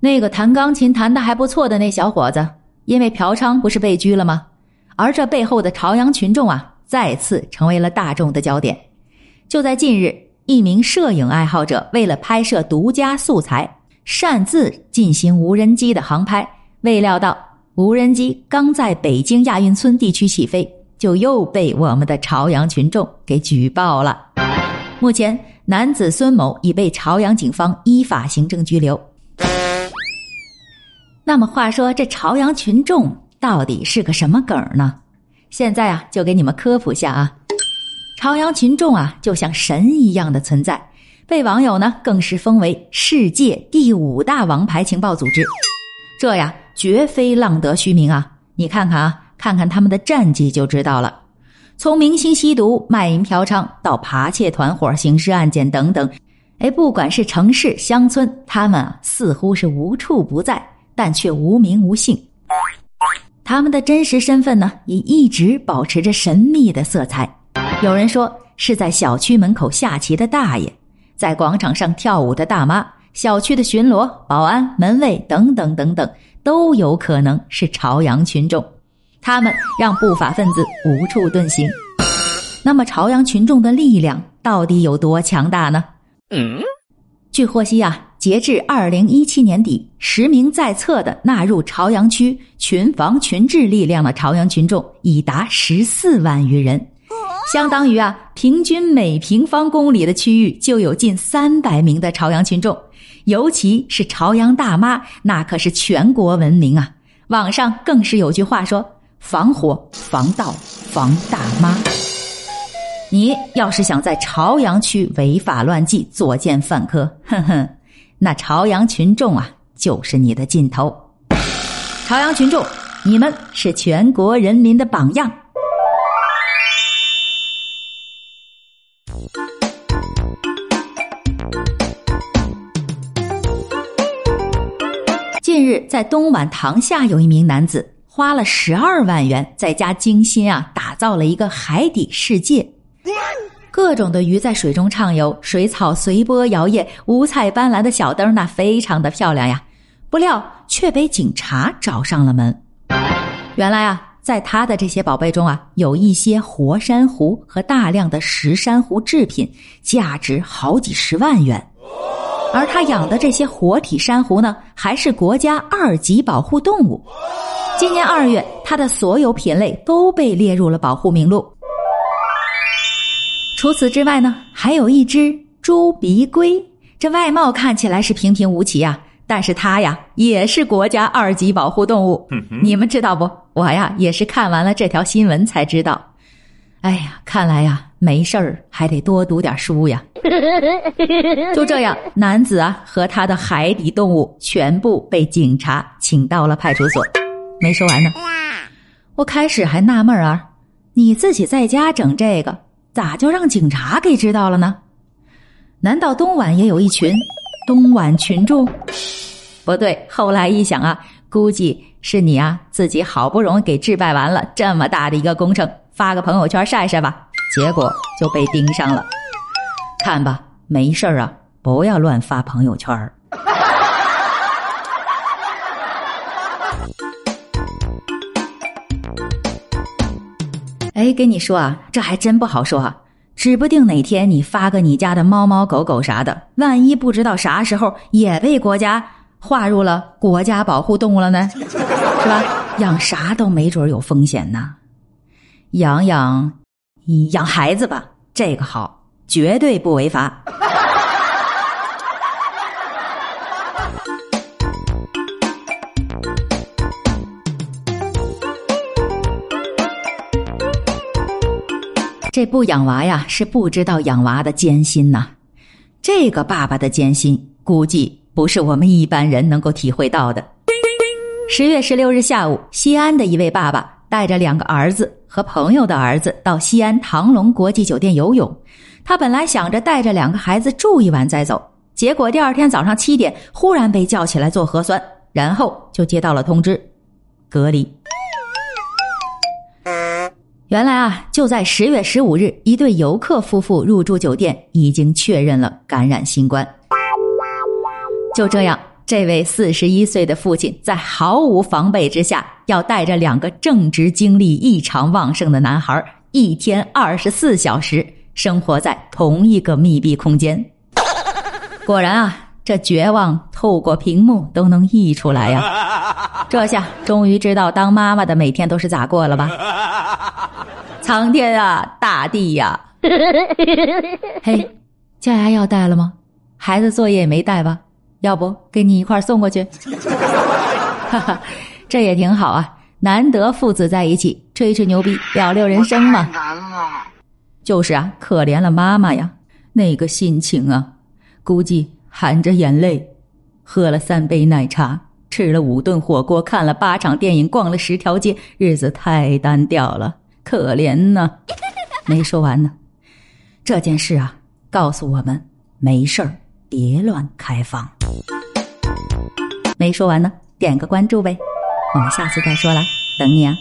那个弹钢琴弹得还不错的那小伙子，因为嫖娼不是被拘了吗？而这背后的朝阳群众啊，再次成为了大众的焦点。就在近日，一名摄影爱好者为了拍摄独家素材，擅自进行无人机的航拍，未料到无人机刚在北京亚运村地区起飞，就又被我们的朝阳群众给举报了。目前，男子孙某已被朝阳警方依法行政拘留。那么话说，这朝阳群众到底是个什么梗儿呢？现在啊，就给你们科普下啊。朝阳群众啊，就像神一样的存在，被网友呢更是封为世界第五大王牌情报组织。这呀，绝非浪得虚名啊！你看看啊，看看他们的战绩就知道了。从明星吸毒、卖淫嫖娼到扒窃团伙、刑事案件等等，哎，不管是城市、乡村，他们啊似乎是无处不在。但却无名无姓，他们的真实身份呢，也一直保持着神秘的色彩。有人说是在小区门口下棋的大爷，在广场上跳舞的大妈，小区的巡逻、保安、门卫等等等等，都有可能是朝阳群众。他们让不法分子无处遁形。那么，朝阳群众的力量到底有多强大呢？嗯，据获悉啊。截至二零一七年底，实名在册的纳入朝阳区群防群治力量的朝阳群众已达十四万余人，相当于啊，平均每平方公里的区域就有近三百名的朝阳群众。尤其是朝阳大妈，那可是全国闻名啊！网上更是有句话说：“防火、防盗、防大妈。”你要是想在朝阳区违法乱纪、作奸犯科，哼哼。那朝阳群众啊，就是你的尽头。朝阳群众，你们是全国人民的榜样。近日，在东莞塘厦，有一名男子花了十二万元，在家精心啊打造了一个海底世界。各种的鱼在水中畅游，水草随波摇曳，五彩斑斓的小灯那非常的漂亮呀。不料却被警察找上了门。原来啊，在他的这些宝贝中啊，有一些活珊瑚和大量的石珊瑚制品，价值好几十万元。而他养的这些活体珊瑚呢，还是国家二级保护动物。今年二月，他的所有品类都被列入了保护名录。除此之外呢，还有一只猪鼻龟，这外貌看起来是平平无奇呀，但是它呀也是国家二级保护动物。你们知道不？我呀也是看完了这条新闻才知道。哎呀，看来呀没事儿还得多读点书呀。就这样，男子啊和他的海底动物全部被警察请到了派出所。没说完呢，我开始还纳闷啊，你自己在家整这个。咋就让警察给知道了呢？难道东莞也有一群东莞群众？不对，后来一想啊，估计是你啊自己好不容易给置办完了这么大的一个工程，发个朋友圈晒晒吧，结果就被盯上了。看吧，没事啊，不要乱发朋友圈儿。哎，跟你说啊，这还真不好说啊，指不定哪天你发个你家的猫猫狗狗啥的，万一不知道啥时候也被国家划入了国家保护动物了呢，是吧？养啥都没准有风险呢。养养，养孩子吧，这个好，绝对不违法。这不养娃呀，是不知道养娃的艰辛呐。这个爸爸的艰辛，估计不是我们一般人能够体会到的。十月十六日下午，西安的一位爸爸带着两个儿子和朋友的儿子到西安唐龙国际酒店游泳。他本来想着带着两个孩子住一晚再走，结果第二天早上七点忽然被叫起来做核酸，然后就接到了通知，隔离。原来啊，就在十月十五日，一对游客夫妇入住酒店，已经确认了感染新冠。就这样，这位四十一岁的父亲在毫无防备之下，要带着两个正值精力异常旺盛的男孩，一天二十四小时生活在同一个密闭空间。果然啊，这绝望透过屏幕都能溢出来呀！这下终于知道当妈妈的每天都是咋过了吧？苍天啊，大地呀！嘿，降压药带了吗？孩子作业也没带吧？要不给你一块送过去？哈哈，这也挺好啊，难得父子在一起吹吹牛逼，聊聊人生嘛。就是啊，可怜了妈妈呀，那个心情啊，估计含着眼泪，喝了三杯奶茶，吃了五顿火锅，看了八场电影，逛了十条街，日子太单调了。可怜呐，没说完呢。这件事啊，告诉我们没事儿别乱开房。没说完呢，点个关注呗，我们下次再说了，等你啊。